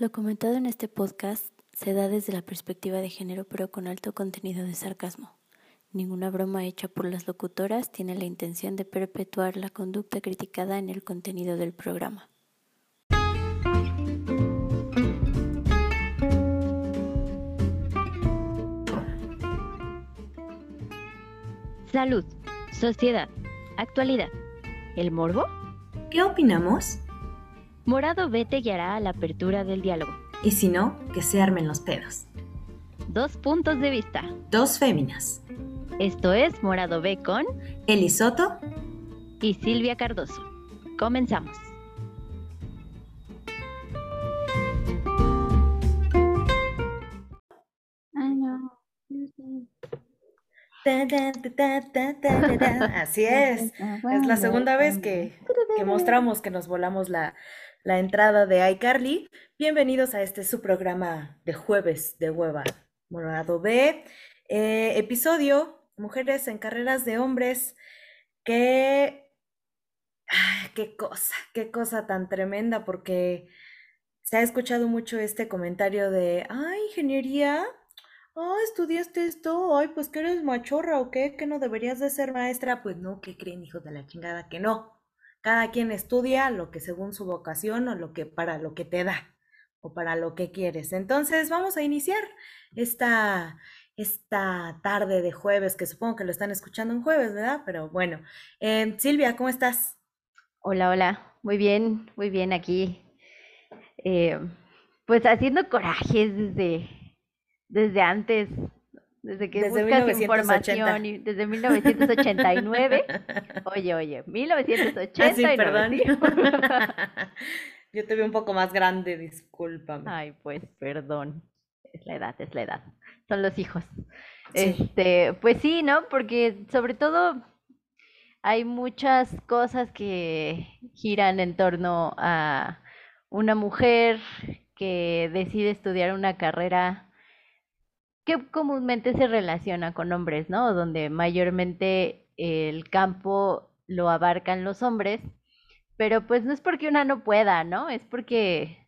Lo comentado en este podcast se da desde la perspectiva de género pero con alto contenido de sarcasmo. Ninguna broma hecha por las locutoras tiene la intención de perpetuar la conducta criticada en el contenido del programa. Salud, sociedad, actualidad. ¿El morbo? ¿Qué opinamos? Morado B te guiará a la apertura del diálogo. Y si no, que se armen los pedos. Dos puntos de vista. Dos féminas. Esto es Morado B con Eli Soto y Silvia Cardoso. Comenzamos. Así es. Es la segunda vez que, que mostramos que nos volamos la, la entrada de iCarly. Bienvenidos a este su programa de jueves de hueva, Morado B. Eh, episodio Mujeres en carreras de hombres. Qué, qué cosa, qué cosa tan tremenda, porque se ha escuchado mucho este comentario de, ay, ingeniería, ah, estudiaste esto, ay, pues que eres machorra o qué, que no deberías de ser maestra. Pues no, ¿qué creen, hijos de la chingada? Que no. Cada quien estudia lo que según su vocación o lo que para lo que te da o para lo que quieres. Entonces, vamos a iniciar esta, esta tarde de jueves, que supongo que lo están escuchando en jueves, ¿verdad? Pero bueno, eh, Silvia, ¿cómo estás? Hola, hola, muy bien, muy bien aquí. Eh, pues haciendo corajes desde, desde antes, desde que Desde buscas 1980. información, y desde 1989. Oye, oye, 1989. Ah, sí, perdón. Yo te veo un poco más grande, discúlpame. Ay, pues perdón. Es la edad, es la edad. Son los hijos. Sí. Este, pues sí, ¿no? Porque sobre todo hay muchas cosas que giran en torno a una mujer que decide estudiar una carrera que comúnmente se relaciona con hombres, ¿no? Donde mayormente el campo lo abarcan los hombres, pero pues no es porque una no pueda, ¿no? Es porque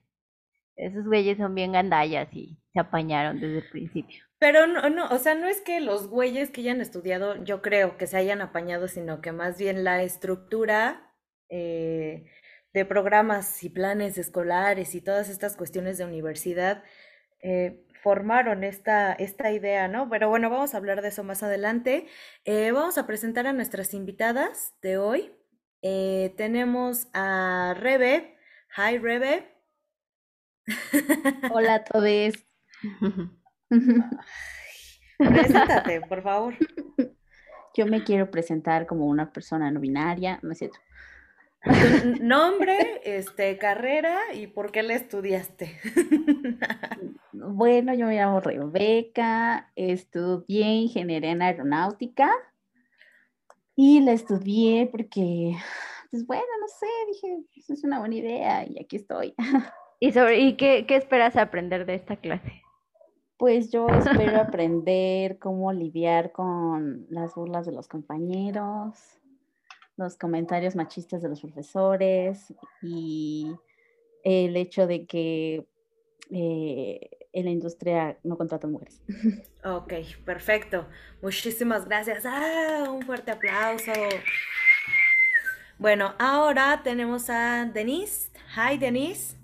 esos güeyes son bien gandallas y se apañaron desde el principio. Pero no, no, o sea, no es que los güeyes que hayan estudiado, yo creo que se hayan apañado, sino que más bien la estructura eh, de programas y planes escolares y todas estas cuestiones de universidad eh, formaron esta, esta idea, ¿no? Pero bueno, vamos a hablar de eso más adelante. Eh, vamos a presentar a nuestras invitadas de hoy. Eh, tenemos a Rebe. Hi, Rebe. Hola a todos. Preséntate, por favor. Yo me quiero presentar como una persona no binaria, no es cierto. Nombre, este, carrera y por qué la estudiaste. Bueno, yo me llamo Rebeca, estudié ingeniería en aeronáutica y la estudié porque, pues bueno, no sé, dije, "Pues, es una buena idea y aquí estoy. ¿Y, sobre, y qué, qué esperas aprender de esta clase? Pues yo espero aprender cómo lidiar con las burlas de los compañeros, los comentarios machistas de los profesores y el hecho de que eh, en la industria no contratan mujeres. Ok, perfecto. Muchísimas gracias. Ah, un fuerte aplauso. Bueno, ahora tenemos a Denise. Hi, Denise.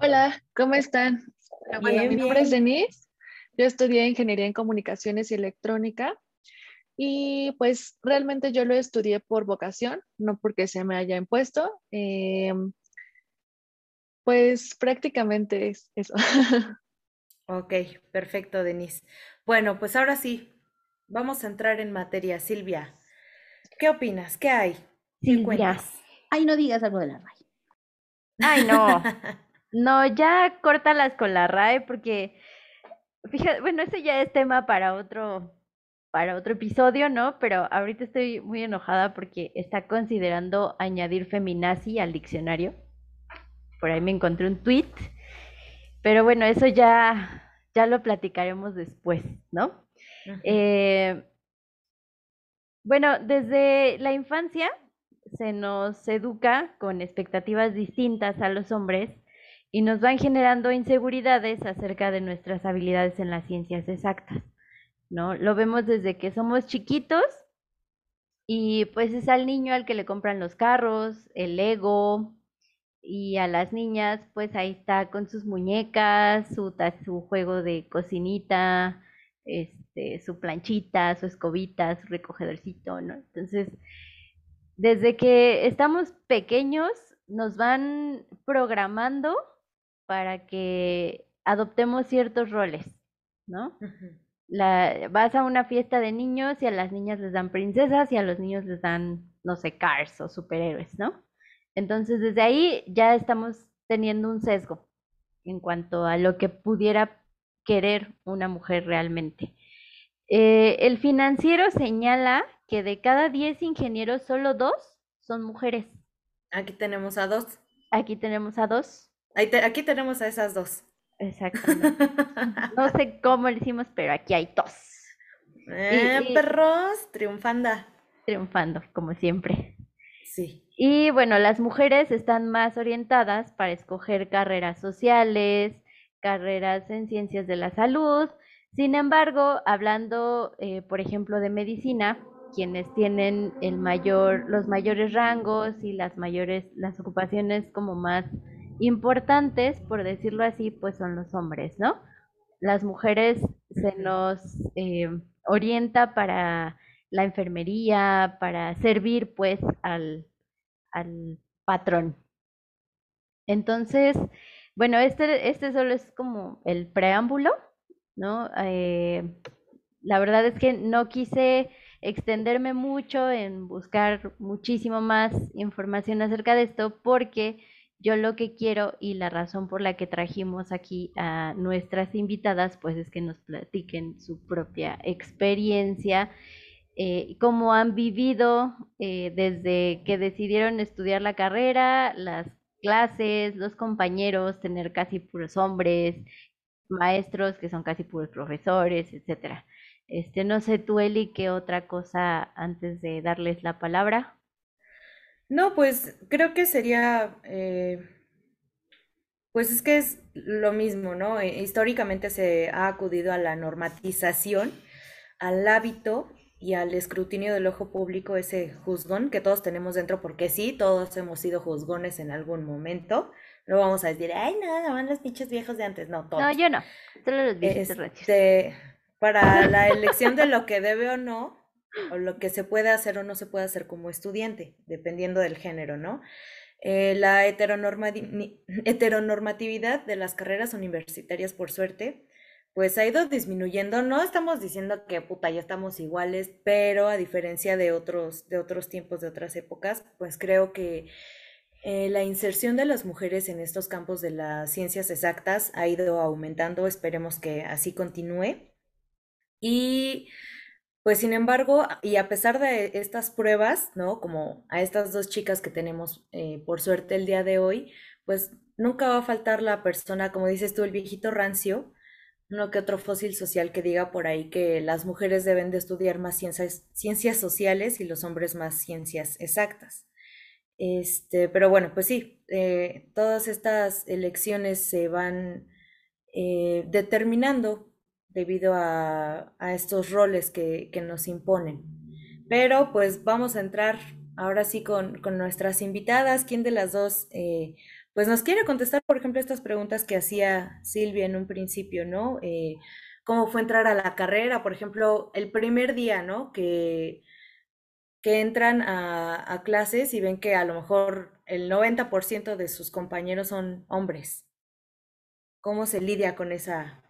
Hola, ¿cómo están? Ah, Bueno, Bien, mi nombre es. Denise. Yo estudié Ingeniería en Comunicaciones y Electrónica y pues realmente yo lo estudié por vocación, no porque se me haya impuesto. Em, pues prácticamente es eso. Ok, perfecto, Denise. Bueno, pues ahora sí, vamos a entrar en materia. Silvia, ¿qué opinas? ¿Qué hay? ¿Qué Silvia. cuentas? Ay, no digas algo de la RAI. Ay, no. No, ya córtalas con la RAE porque, fíjate, bueno, eso ya es tema para otro, para otro episodio, ¿no? Pero ahorita estoy muy enojada porque está considerando añadir feminazi al diccionario. Por ahí me encontré un tweet. Pero bueno, eso ya, ya lo platicaremos después, ¿no? Eh, bueno, desde la infancia se nos educa con expectativas distintas a los hombres y nos van generando inseguridades acerca de nuestras habilidades en las ciencias exactas, ¿no? Lo vemos desde que somos chiquitos y pues es al niño al que le compran los carros, el Lego, y a las niñas pues ahí está con sus muñecas, su, su juego de cocinita, este, su planchita, su escobita, su recogedorcito, ¿no? Entonces, desde que estamos pequeños nos van programando para que adoptemos ciertos roles, ¿no? La, vas a una fiesta de niños y a las niñas les dan princesas y a los niños les dan, no sé, cars o superhéroes, ¿no? Entonces, desde ahí ya estamos teniendo un sesgo en cuanto a lo que pudiera querer una mujer realmente. Eh, el financiero señala que de cada 10 ingenieros, solo dos son mujeres. Aquí tenemos a dos. Aquí tenemos a dos aquí tenemos a esas dos. Exactamente. no sé cómo lo hicimos, pero aquí hay dos. Eh, perros, triunfando. Triunfando, como siempre. Sí. Y bueno, las mujeres están más orientadas para escoger carreras sociales, carreras en ciencias de la salud. Sin embargo, hablando, eh, por ejemplo, de medicina, quienes tienen el mayor, los mayores rangos y las mayores, las ocupaciones como más importantes, por decirlo así, pues son los hombres, ¿no? Las mujeres se nos eh, orienta para la enfermería, para servir pues al, al patrón. Entonces, bueno, este, este solo es como el preámbulo, ¿no? Eh, la verdad es que no quise extenderme mucho en buscar muchísimo más información acerca de esto porque yo lo que quiero y la razón por la que trajimos aquí a nuestras invitadas, pues es que nos platiquen su propia experiencia, eh, cómo han vivido eh, desde que decidieron estudiar la carrera, las clases, los compañeros, tener casi puros hombres, maestros que son casi puros profesores, etcétera. Este, no sé tú, Eli, qué otra cosa antes de darles la palabra. No, pues creo que sería, eh, pues es que es lo mismo, ¿no? Eh, históricamente se ha acudido a la normatización, al hábito y al escrutinio del ojo público, ese juzgón que todos tenemos dentro, porque sí, todos hemos sido juzgones en algún momento. No vamos a decir, ay, no, van los pinches viejos de antes, no, todos. No, yo no, solo los viejos este, Para la elección de lo que debe o no, o lo que se puede hacer o no se puede hacer como estudiante, dependiendo del género, ¿no? Eh, la heteronormatividad de las carreras universitarias, por suerte, pues ha ido disminuyendo. No estamos diciendo que puta, ya estamos iguales, pero a diferencia de otros, de otros tiempos, de otras épocas, pues creo que eh, la inserción de las mujeres en estos campos de las ciencias exactas ha ido aumentando. Esperemos que así continúe. Y pues sin embargo, y a pesar de estas pruebas, ¿no? Como a estas dos chicas que tenemos eh, por suerte el día de hoy, pues nunca va a faltar la persona, como dices tú, el viejito rancio, uno que otro fósil social que diga por ahí que las mujeres deben de estudiar más ciencias, sociales y los hombres más ciencias exactas. Este, pero bueno, pues sí, eh, todas estas elecciones se van eh, determinando debido a, estos roles que, nos imponen. Pero pues vamos a entrar ahora sí con, nuestras invitadas. ¿Quién de las dos eh, pues nos quiere contestar, por ejemplo, estas preguntas que hacía Silvia en un principio, ¿no? Eh, ¿Cómo fue entrar a la carrera? Por ejemplo, el primer día, ¿no? Que, que entran a, a clases y ven que a lo mejor el 90% de sus compañeros son hombres. ¿Cómo se lidia con esa,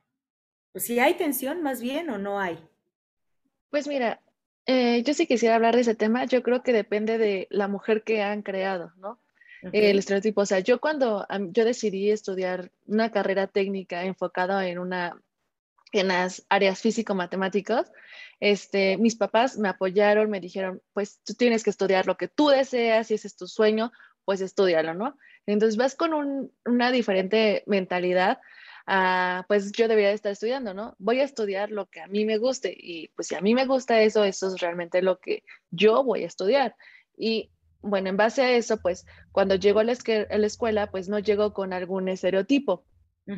si hay tensión más bien o no hay. Pues mira, eh, yo sí quisiera hablar de ese tema. Yo creo que depende de la mujer que han creado, ¿no? el estereotipo. O sea, yo cuando yo decidí estudiar una carrera técnica enfocada en una en las áreas físico-matemáticas, este, mis papás me apoyaron, me dijeron, pues tú tienes que estudiar lo que tú deseas, y ese es tu sueño, pues estudialo, ¿no? Entonces vas con un, una diferente mentalidad pues yo debería estar estudiando, ¿no? Voy a estudiar lo que a mí me guste y pues si a mí me gusta eso, eso es realmente lo que yo voy a estudiar. Y bueno, en base a eso, pues cuando llego a la, escuela, pues no llego con algún estereotipo.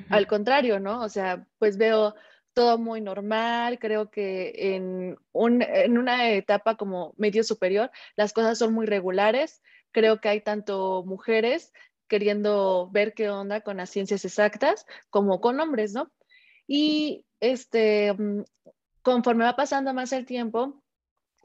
Al contrario, ¿no? O sea, pues veo todo muy normal, creo que en, en una etapa como medio superior las cosas son muy regulares, creo que hay tanto mujeres queriendo ver qué onda con las ciencias exactas como con hombres, ¿no? Y este, mm, conforme va pasando más el tiempo,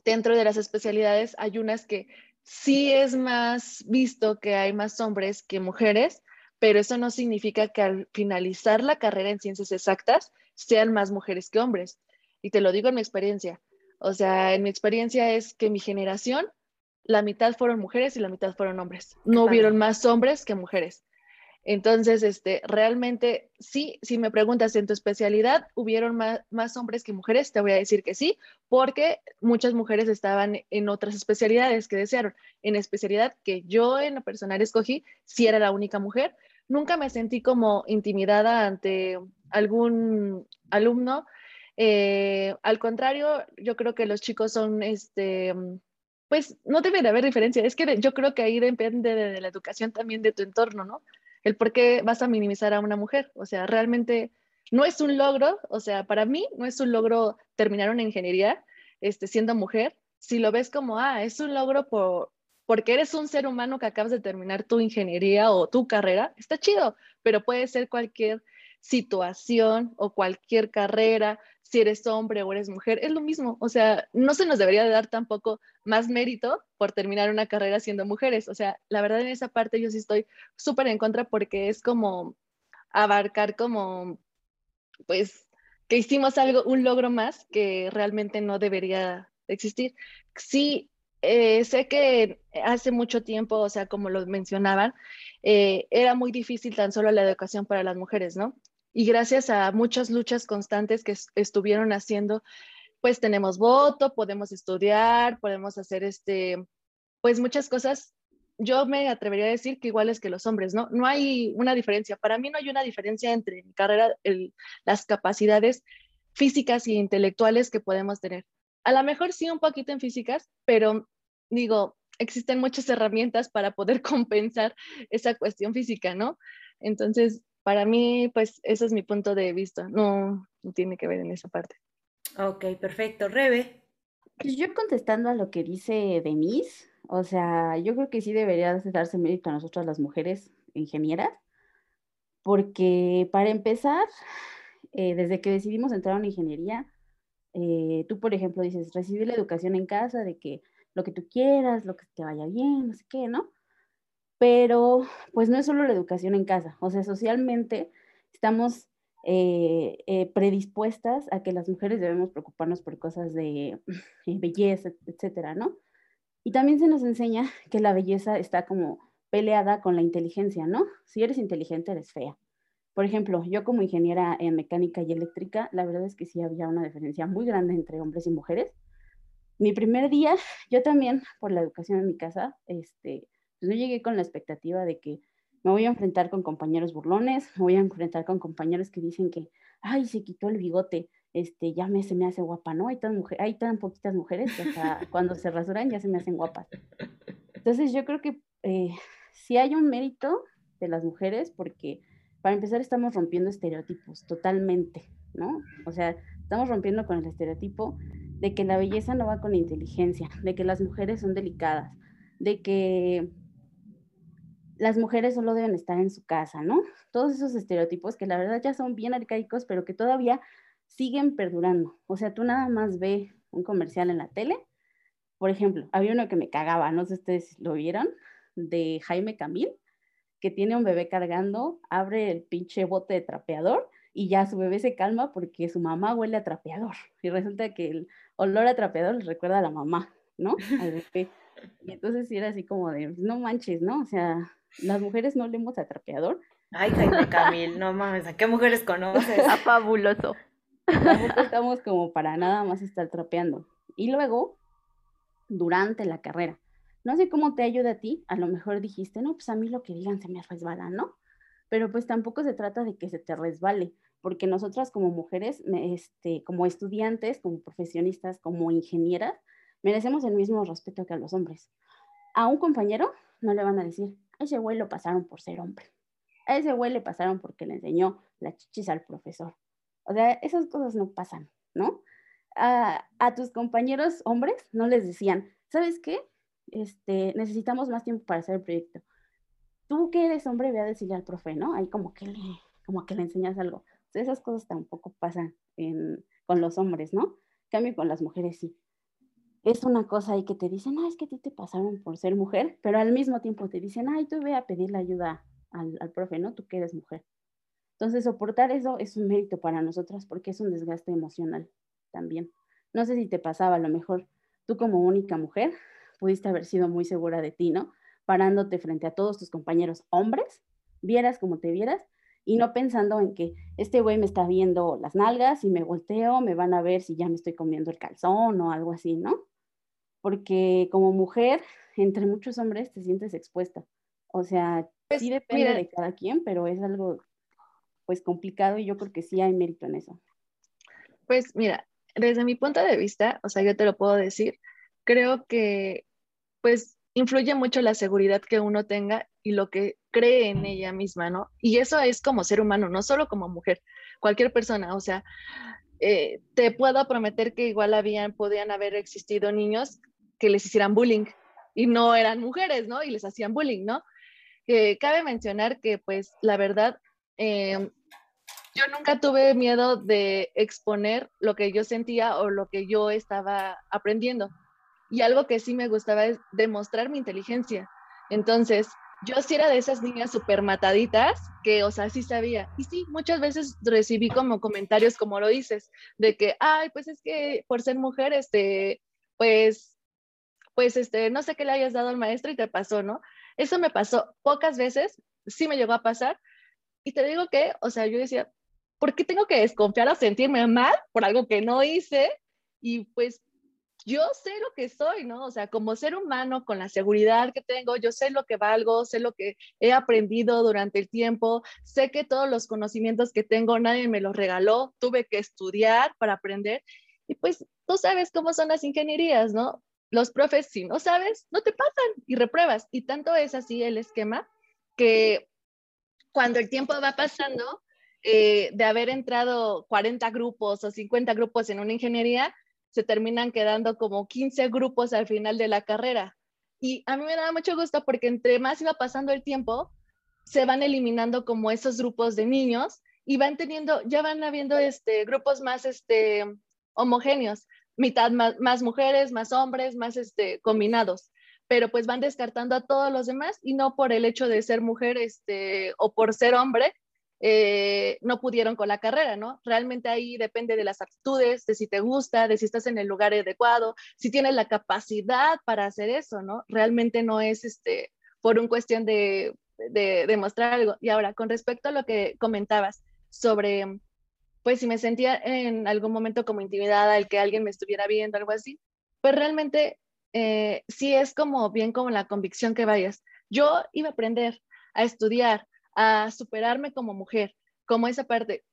dentro de las especialidades hay unas que sí es más visto que hay más hombres que mujeres, pero eso no significa que al finalizar la carrera en ciencias exactas sean más mujeres que hombres. Y te lo digo en mi experiencia. O sea, en mi experiencia es que mi generación, la mitad fueron mujeres y la mitad fueron hombres. No hubieron más hombres que mujeres. Entonces, este, realmente, sí, si me preguntas en tu especialidad, ¿hubieron más, hombres que mujeres? Te voy a decir que sí, porque muchas mujeres estaban en otras especialidades que desearon. En especialidad que yo en lo personal escogí, sí era la única mujer. Nunca me sentí como intimidada ante algún alumno. Eh, al contrario, yo creo que los chicos son, este, pues no debe de haber diferencia. Es que yo creo que ahí depende de la educación también de tu entorno, ¿no? el por qué vas a minimizar a una mujer. O sea, realmente no es un logro, o sea, para mí no es un logro terminar una ingeniería este, siendo mujer. Si lo ves como, ah, es un logro por, porque eres un ser humano que acabas de terminar tu ingeniería o tu carrera, está chido, pero puede ser cualquier situación o cualquier carrera, si eres hombre o eres mujer, es lo mismo. O sea, no se nos debería dar tampoco más mérito por terminar una carrera siendo mujeres. O sea, la verdad en esa parte yo sí estoy súper en contra porque es como abarcar como, pues, que hicimos algo, un logro más que realmente no debería existir. Sí, eh, sé que hace mucho tiempo, o sea, como lo mencionaban, eh, era muy difícil tan solo la educación para las mujeres, ¿no? Y gracias a muchas luchas constantes que estuvieron haciendo, pues tenemos voto, podemos estudiar, podemos hacer este, pues muchas cosas. Yo me atrevería a decir que iguales que los hombres, ¿no? No hay una diferencia. Para mí no hay una diferencia entre mi carrera, las capacidades físicas y intelectuales que podemos tener. A lo mejor sí un poquito en físicas, pero digo, existen muchas herramientas para poder compensar esa cuestión física, ¿no? Entonces, para mí, pues ese es mi punto de vista, no, tiene que ver en esa parte. Ok, perfecto. Rebe. Pues yo contestando a lo que dice Denise, o sea, yo creo que sí debería darse mérito a nosotras las mujeres ingenieras, porque para empezar, eh, desde que decidimos entrar a una ingeniería, eh, tú, por ejemplo, dices, recibir la educación en casa de que lo que tú quieras, lo que te vaya bien, no sé qué, ¿no? Pero pues no es solo la educación en casa, o sea, socialmente estamos eh, eh, predispuestas a que las mujeres debemos preocuparnos por cosas de belleza, etcétera, ¿no? Y también se nos enseña que la belleza está como peleada con la inteligencia, ¿no? Si eres inteligente, eres fea. Por ejemplo, yo como ingeniera en mecánica y eléctrica, la verdad es que sí había una diferencia muy grande entre hombres y mujeres. Mi primer día, yo también, por la educación en mi casa, este, pues no llegué con la expectativa de que me voy a enfrentar con compañeros burlones, me voy a enfrentar con compañeros que dicen que, ay, se quitó el bigote, este, ya me, se me hace guapa, ¿no? Hay tan, hay tan poquitas mujeres que hasta cuando se rasuran ya se me hacen guapas. Entonces yo creo que eh, sí hay un mérito de las mujeres porque para empezar estamos rompiendo estereotipos totalmente, ¿no? O sea, estamos rompiendo con el estereotipo de que la belleza no va con la inteligencia, de que las mujeres son delicadas, de que las mujeres solo deben estar en su casa, ¿no? Todos esos estereotipos que la verdad ya son bien arcaicos, pero que todavía siguen perdurando. O sea, tú nada más ve un comercial en la tele. Por ejemplo, había uno que me cagaba, no sé si ustedes lo vieron, de Jaime Camil, que tiene un bebé cargando, abre el pinche bote de trapeador y ya su bebé se calma porque su mamá huele a trapeador. Y resulta que el olor a trapeador le recuerda a la mamá, ¿no? Al bebé. Y entonces era así como de, no manches, ¿no? O sea, las mujeres no leemos a trapeador. Ay, Jaime Camil, no mames, ¿a qué mujeres conoces? A fabuloso. Tampoco estamos como para nada más estar trapeando. Y luego, durante la carrera, no sé cómo te ayuda a ti, a lo mejor dijiste, no, pues a mí lo que digan se me resbala, ¿no? Pero pues tampoco se trata de que se te resbale, porque nosotras como mujeres, este, como estudiantes, como profesionistas, como ingenieras, merecemos el mismo respeto que a los hombres a un compañero no le van a decir, a ese güey lo pasaron por ser hombre. A ese güey le pasaron porque le enseñó la chichis al profesor. O sea, esas cosas no pasan, ¿no? A, a tus compañeros hombres no les decían, ¿sabes qué? Este, necesitamos más tiempo para hacer el proyecto. Tú que eres hombre, ve a decirle al profe, ¿no? Ahí como que le, como que le enseñas algo. esas cosas tampoco pasan con los hombres, ¿no? cambio, con las mujeres sí. Es una cosa ahí que te dicen, no, es que a ti te pasaron por ser mujer, pero al mismo tiempo te dicen, ay, tú ve a pedirle ayuda al, al profe, ¿no? Tú que eres mujer. Entonces, soportar eso es un mérito para nosotras porque es un desgaste emocional también. No sé si te pasaba, a lo mejor tú como única mujer pudiste haber sido muy segura de ti, ¿no? Parándote frente a todos tus compañeros hombres, vieras como te vieras, y no pensando en que este güey me está viendo las nalgas y me volteo, me van a ver si ya me estoy comiendo el calzón o algo así, ¿no? Porque como mujer, entre muchos hombres te sientes expuesta. O sea, pues, sí depende de cada quien, pero es algo pues complicado y yo creo que sí hay mérito en eso. Pues mira, desde mi punto de vista, o sea, yo te lo puedo decir, creo que pues influye mucho la seguridad que uno tenga y lo que cree en ella misma, ¿no? Y eso es como ser humano, no solo como mujer, cualquier persona, o sea, eh, te puedo prometer que igual habían, podían haber existido niños que les hicieran bullying y no eran mujeres, ¿no? Y les hacían bullying, ¿no? cabe mencionar que pues la verdad, em, yo nunca tuve miedo de exponer lo que yo sentía o lo que yo estaba aprendiendo. Y algo que sí me gustaba es demostrar mi inteligencia. Entonces, yo sí era de esas niñas súper mataditas que, o sea, sí sabía. Y sí, muchas veces recibí como comentarios, como lo dices, de que, ay, pues es que por ser mujer, este, pues, pues, este, no sé qué le hayas dado al maestro y te pasó, ¿no? Eso me pasó pocas veces, sí me llegó a pasar. Y te digo que, o sea, yo decía, ¿por qué tengo que desconfiar o sentirme mal por algo que no hice? Y pues yo sé lo que soy, ¿no? O sea, como ser humano, con la seguridad que tengo, yo sé lo que valgo, sé lo que he aprendido durante el tiempo, sé que todos los conocimientos que tengo nadie me los regaló, tuve que estudiar para aprender. Y pues tú sabes cómo son las ingenierías, ¿no? Los profes, si no sabes, no te pasan y repruebas. Y tanto es así el esquema que cuando el tiempo va pasando, eh, de haber entrado 40 grupos o 50 grupos en una ingeniería, se terminan quedando como 15 grupos al final de la carrera. Y a mí me daba mucho gusto porque entre más iba pasando el tiempo, se van eliminando como esos grupos de niños y van teniendo, ya van habiendo este, grupos más este, homogéneos, mitad más, mujeres, más hombres, más este, combinados pero pues van descartando a todos los demás y no por el hecho de ser mujer este, o por ser hombre, eh, no pudieron con la carrera, ¿no? Realmente ahí depende de las aptitudes, de si te gusta, de si estás en el lugar adecuado, si tienes la capacidad para hacer eso, ¿no? Realmente no es este, por un cuestión de, de, demostrar algo. Y ahora, con respecto a lo que comentabas sobre, pues si me sentía en algún momento como intimidada, el que alguien me estuviera viendo, algo así, pues realmente eh, sí es como bien como la convicción que vayas. Yo iba a aprender a estudiar, a superarme como mujer, como esa parte.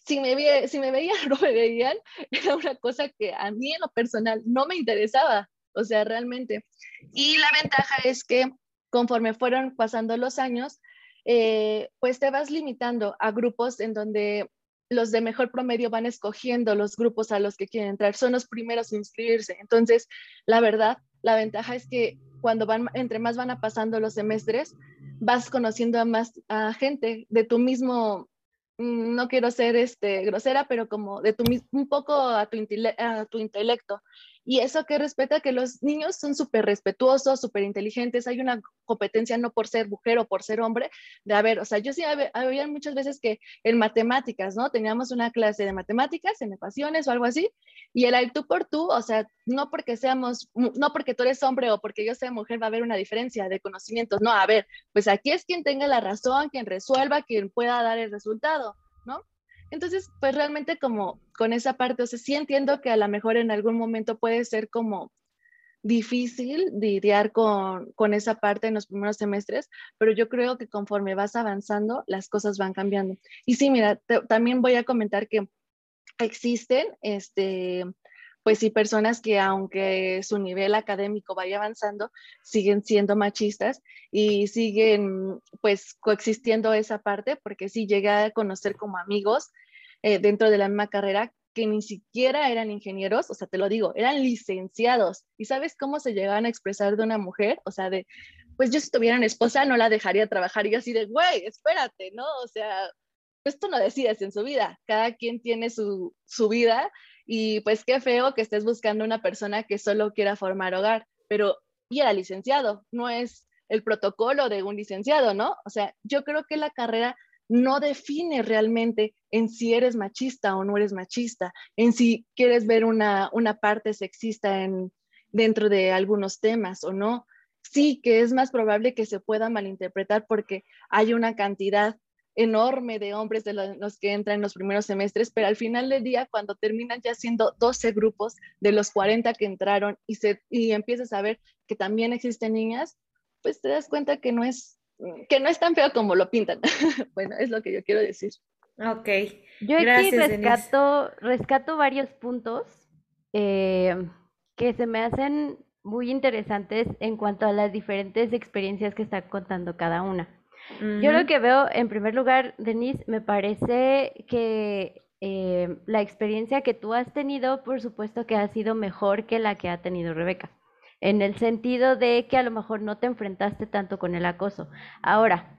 Si me, si me veían o no me veían, era una cosa que a mí en lo personal no me interesaba, o sea, realmente. Y la ventaja es que conforme fueron pasando los años, eh, pues te vas limitando a grupos en donde los de mejor promedio van escogiendo los grupos a los que quieren entrar, son los primeros en inscribirse. Entonces, la verdad, la ventaja es que cuando van, entre más van pasando los semestres, vas conociendo a más gente de tu mismo, mm, no quiero ser este, grosera, pero como de tu un poco a tu, a tu intelecto. Y eso que respeta que los niños son súper respetuosos, súper inteligentes, hay una competencia no por ser mujer o por ser hombre, de a ver, o sea, yo sí había, muchas veces que en matemáticas, ¿no? Teníamos una clase de matemáticas, en ecuaciones o algo así, y el tú por tú, o sea, no porque seamos, no porque tú eres hombre o porque yo sea mujer va a haber una diferencia de conocimientos, no, a ver, pues aquí es quien tenga la razón, quien resuelva, quien pueda dar el resultado. Entonces, pues realmente como con esa parte, o sea, sí entiendo que a lo mejor en algún momento puede ser como difícil lidiar con, con, esa parte en los primeros semestres, pero yo creo que conforme vas avanzando, las cosas van cambiando. Y sí, mira, también voy a comentar que existen, este, pues sí, personas que aunque su nivel académico vaya avanzando, siguen siendo machistas y siguen pues coexistiendo esa parte, porque sí llegué a conocer como amigos eh, dentro de la misma carrera que ni siquiera eran ingenieros, o sea, te lo digo, eran licenciados. ¿Y sabes cómo se llegaban a expresar de una mujer? O sea, de, pues yo si tuviera una esposa no la dejaría trabajar. Y así de, güey, espérate, ¿no? O sea, pues no decides en su vida, cada quien tiene su, su vida y pues qué feo que estés buscando una persona que solo quiera formar hogar, pero y era licenciado, no es el protocolo de un licenciado, ¿no? O sea, yo creo que la carrera no define realmente en si eres machista o no eres machista, en si quieres ver una, una parte sexista en, dentro de algunos temas o no. Sí que es más probable que se pueda malinterpretar porque hay una cantidad enorme de hombres de los que entran en los primeros semestres, pero al final del día, cuando terminan ya siendo 12 grupos de los 40 que entraron y, se, y empiezas a ver que también existen niñas, pues te das cuenta que no es, que no es tan feo como lo pintan. bueno, es lo que yo quiero decir. Ok. Yo aquí rescato, rescato varios puntos eh, que se me hacen muy interesantes en cuanto a las diferentes experiencias que está contando cada una. Yo lo que veo, en primer lugar, Denise, me parece que eh, la experiencia que tú has tenido, por supuesto que ha sido mejor que la que ha tenido Rebeca, en el sentido de que a lo mejor no te enfrentaste tanto con el acoso. Ahora,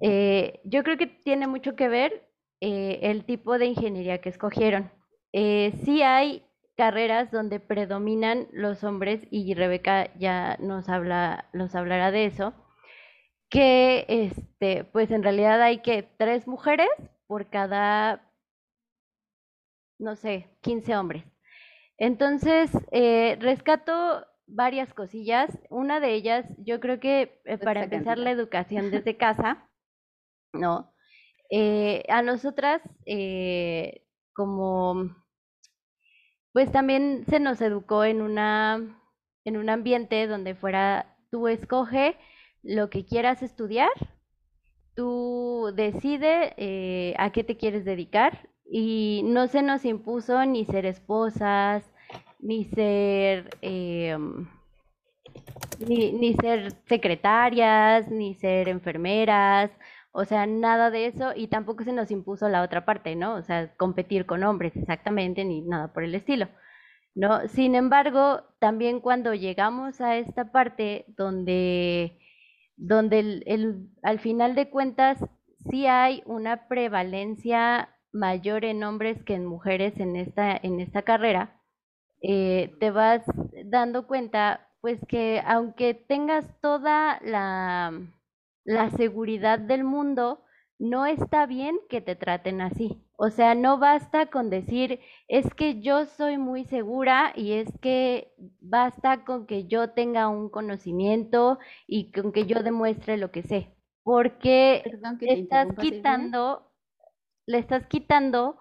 eh, yo creo que tiene mucho que ver eh, el tipo de ingeniería que escogieron. sí hay carreras donde predominan los hombres y Rebeca ya nos habla, nos hablará de eso que este, pues en realidad hay que tres mujeres por cada, no sé, 15 hombres. Entonces, eh, rescato varias cosillas. Una de ellas, yo creo que eh, para empezar la educación desde casa, ¿no? Eh, a nosotras, como, pues también se nos educó en una, en un ambiente donde fuera, tú escoge lo que quieras estudiar, tú decide eh, a qué te quieres dedicar y no se nos impuso ni ser esposas, ni ser, em, ni, ni ser secretarias, ni ser enfermeras, o sea, nada de eso y tampoco se nos impuso la otra parte, ¿no? O sea, competir con hombres exactamente, ni nada por el estilo. ¿No? Sin embargo, también cuando llegamos a esta parte donde donde el, al final de cuentas sí hay una prevalencia mayor en hombres que en mujeres en esta, en esta carrera, eh, te vas dando cuenta pues que aunque tengas toda la, la seguridad del mundo, no está bien que te traten así. O sea, no basta con decir, es que yo soy muy segura y es que basta con que yo tenga un conocimiento y con que yo demuestre lo que sé. Porque le estás quitando, le estás quitando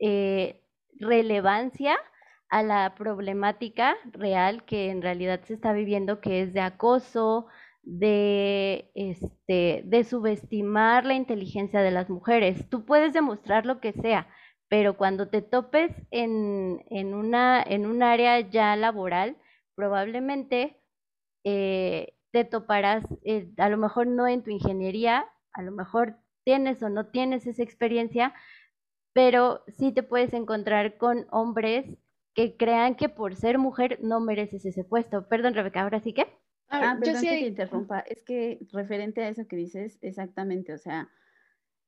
eh, relevancia a la problemática real que en realidad se está viviendo, que es de acoso, de, este, de subestimar la inteligencia de las mujeres. Tú puedes demostrar lo que sea, pero cuando te topes en, en, una, en un área ya laboral, probablemente eh, te toparás, eh, a lo mejor no en tu ingeniería, a lo mejor tienes o no tienes esa experiencia, pero sí te puedes encontrar con hombres que crean que por ser mujer no mereces ese puesto. Perdón, Rebeca, ahora sí que. Ah, perdón que te interrumpa. Es que referente a eso que dices, exactamente, o sea,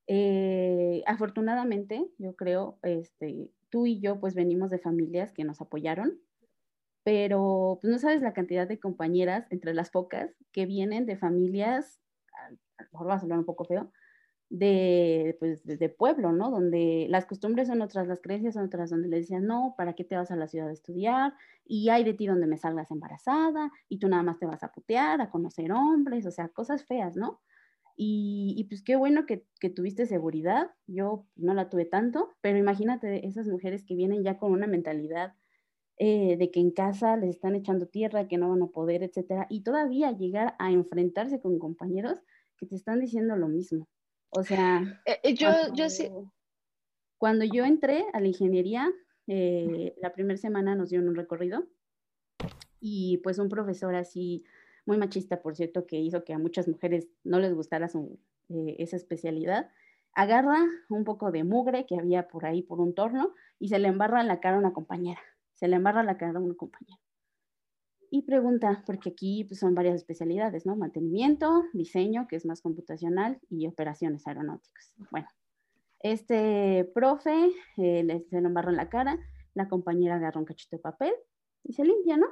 eh, afortunadamente, yo creo, este, tú y yo pues venimos de familias que nos apoyaron, pero pues no sabes la cantidad de compañeras, entre las pocas, que vienen de familias, a lo mejor va a sonar un poco feo, de, pues, de, pueblo, ¿no? Donde las costumbres son otras, las creencias son otras, donde le decían, no, ¿para qué te vas a la ciudad a estudiar? Y hay de ti donde me salgas embarazada y tú nada más te vas a putear, a conocer hombres, o sea, cosas feas, ¿no? Y, y pues qué bueno que, que, tuviste seguridad, yo no la tuve tanto, pero imagínate esas mujeres que vienen ya con una mentalidad eh, de que en casa les están echando tierra, que no van a poder, etcétera, y todavía llegar a enfrentarse con compañeros que te están diciendo lo mismo. O sea, eh, eh, yo, yo sí. Cuando yo entré a la ingeniería, eh, la primera semana nos dieron un recorrido y pues un profesor así, muy machista, por cierto, que hizo que a muchas mujeres no les gustara su, eh, esa especialidad, agarra un poco de mugre que había por ahí por un torno y se le embarra en la cara a una compañera, se le embarra la cara a una compañera. Y pregunta, porque aquí pues, son varias especialidades, ¿no? Mantenimiento, diseño, que es más computacional, y operaciones aeronáuticas. Bueno, este profe eh, le, se le embarra en la cara, la compañera agarra un cachito de papel y se limpia, ¿no?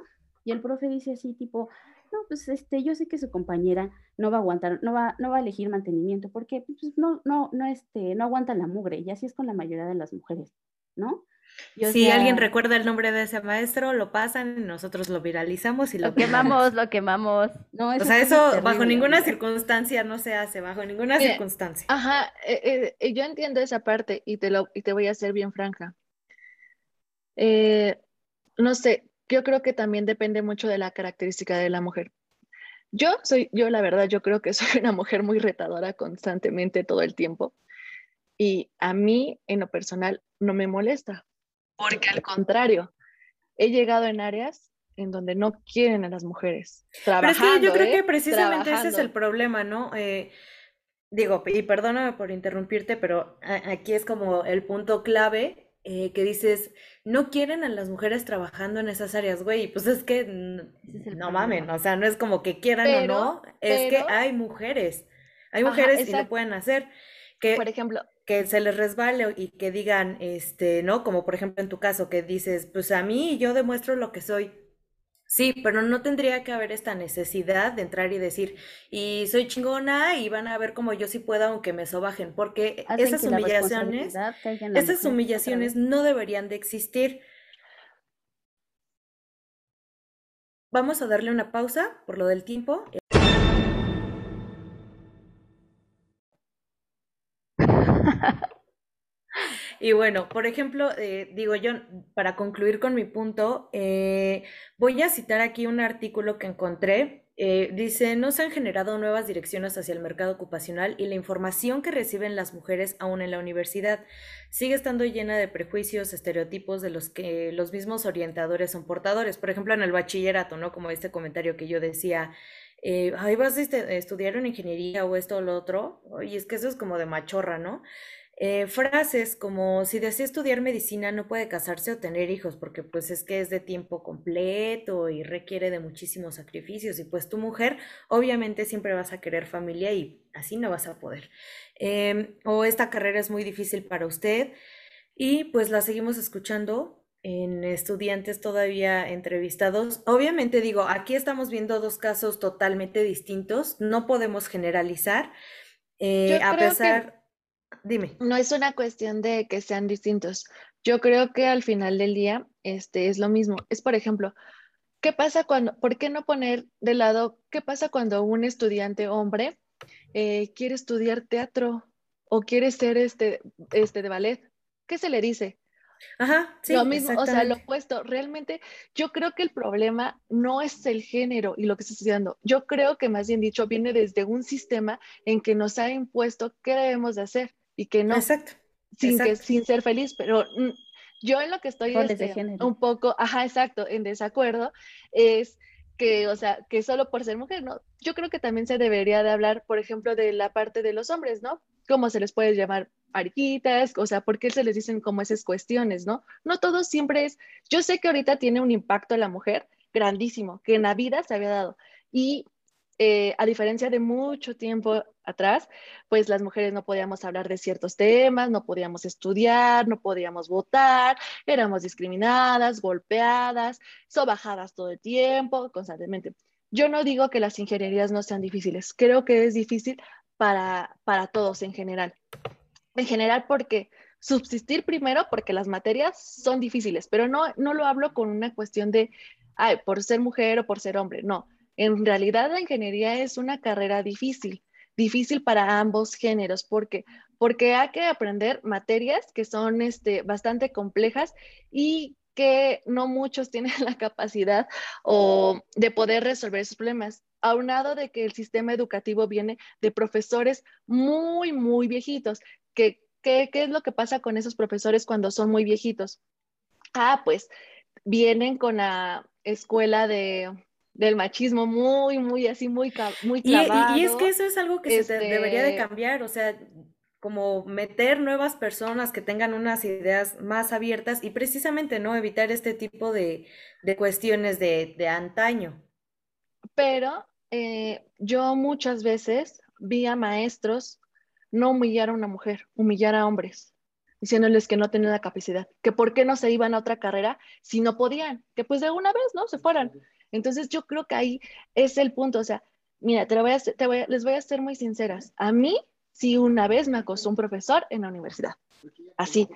Y el profe dice así, tipo, no, pues este, yo sé que su compañera no va a aguantar, no va, no va a elegir mantenimiento porque pues, no, no, no, este, no aguanta la mugre y así es con la mayoría de las mujeres, ¿no? Si alguien recuerda el nombre de ese maestro, lo pasan, nosotros lo viralizamos y lo, lo quemamos, lo quemamos. No, o sea, eso bajo ninguna circunstancia no se hace, bajo ninguna circunstancia. Ajá, eh, eh, yo entiendo esa parte y te, lo, y te voy a ser bien franca. Eh, no sé, yo creo que también depende mucho de la característica de la mujer. Yo soy, yo la verdad, yo creo que soy una mujer muy retadora constantemente todo el tiempo. Y a mí, en lo personal, no me molesta, porque al contrario, he llegado en áreas en donde no quieren a las mujeres. Trabajando, Pero es que yo creo que ¿eh? precisamente ese es el problema, ¿no? Eh, digo, y perdóname por interrumpirte, pero aquí es como el punto clave eh, que dices, no quieren a las mujeres trabajando en esas áreas, güey, pues es que no mamen, o sea, no es como que quieran o no, es que hay mujeres, hay mujeres y lo pueden hacer, que, por ejemplo, que se les resbale y que digan, este, ¿no? Como por ejemplo en tu caso, que dices, pues a mí yo demuestro lo que soy, Sí, pero no tendría que haber esta necesidad de entrar y decir, y soy chingona y van a ver como yo sí puedo aunque me sobajen, porque esas humillaciones, esas humillaciones no deberían de existir. Vamos a darle una pausa por lo del tiempo. Y bueno, por ejemplo, eh, digo yo, para concluir con mi punto, eh, voy a citar aquí un artículo que encontré. Eh, dice, no se han generado nuevas direcciones hacia el mercado ocupacional y la información que reciben las mujeres aún en la universidad sigue estando llena de prejuicios, estereotipos de los que los mismos orientadores son portadores. Por ejemplo, en el bachillerato, ¿no? Como este comentario que yo decía, ahí vas a este, estudiar una ingeniería o esto o lo otro, y es que eso es como de machorra, ¿no? Eh, frases como si desea estudiar medicina no puede casarse o tener hijos porque pues es que es de tiempo completo y requiere de muchísimos sacrificios y pues tu mujer obviamente siempre vas a querer familia y así no vas a poder. Em, o esta carrera es muy difícil para usted y pues la seguimos escuchando en estudiantes todavía entrevistados. Obviamente digo, aquí estamos viendo dos casos totalmente distintos, no podemos generalizar. Eh, a pesar... Dime. No es una cuestión de que sean distintos. Yo creo que al final del día este, es lo mismo. Es, por ejemplo, ¿qué pasa cuando, por qué no poner de lado, qué pasa cuando un estudiante hombre eh, quiere estudiar teatro o quiere ser este, este de ballet? ¿Qué se le dice? Ajá, sí. Lo mismo, o sea, lo opuesto. Realmente, yo creo que el problema no es el género y lo que está estudiando. Yo creo que más bien dicho, viene desde un sistema en que nos ha impuesto qué debemos de hacer y que no. Exacto. Sin, Que, sin ser feliz, pero mm, yo en lo que estoy este, un poco, ajá, exacto, en desacuerdo, es que, o sea, que solo por ser mujer, ¿no? Yo creo que también se debería de hablar, por ejemplo, de la parte de los hombres, ¿no? ¿Cómo se les puede llamar ariquitas, o sea, ¿por qué se les dicen como esas cuestiones, no? No todo siempre es, yo sé que ahorita tiene un impacto a la mujer grandísimo, que en la vida se había dado. Y eh, a diferencia de mucho tiempo atrás, pues las mujeres no podíamos hablar de ciertos temas, no podíamos estudiar, no podíamos votar, éramos discriminadas, golpeadas, sobajadas todo el tiempo, constantemente. Yo no digo que las ingenierías no sean difíciles, creo que es difícil para, para todos en general en general porque subsistir primero porque las materias son difíciles, pero no, no lo hablo con una cuestión de, ay, por ser mujer o por ser hombre, no. En realidad la ingeniería es una carrera difícil, difícil para ambos géneros, porque porque hay que aprender materias que son este, bastante complejas y que no muchos tienen la capacidad o de poder resolver esos problemas aunado de que el sistema educativo viene de profesores muy, muy viejitos, ¿Qué, es lo que pasa con esos profesores cuando son muy viejitos? ah, pues vienen con la escuela de, del machismo muy, muy así, muy, muy clavado. Y, es que eso es algo que se debería de este cambiar, o sea, como meter nuevas personas que tengan unas ideas más abiertas y precisamente, ¿no? Evitar este tipo de, cuestiones de, de, antaño. Pero eh, yo muchas veces vi a maestros no humillar a una mujer, humillar a hombres, diciéndoles que no tenían la capacidad, que por qué no se iban a otra carrera si no podían, que pues de una vez, ¿no? Se fueran. Entonces yo creo que ahí es el punto, o sea, mira, te, voy a, te voy les voy a ser muy sinceras. A mí sí una vez me acosó un profesor en la universidad, así.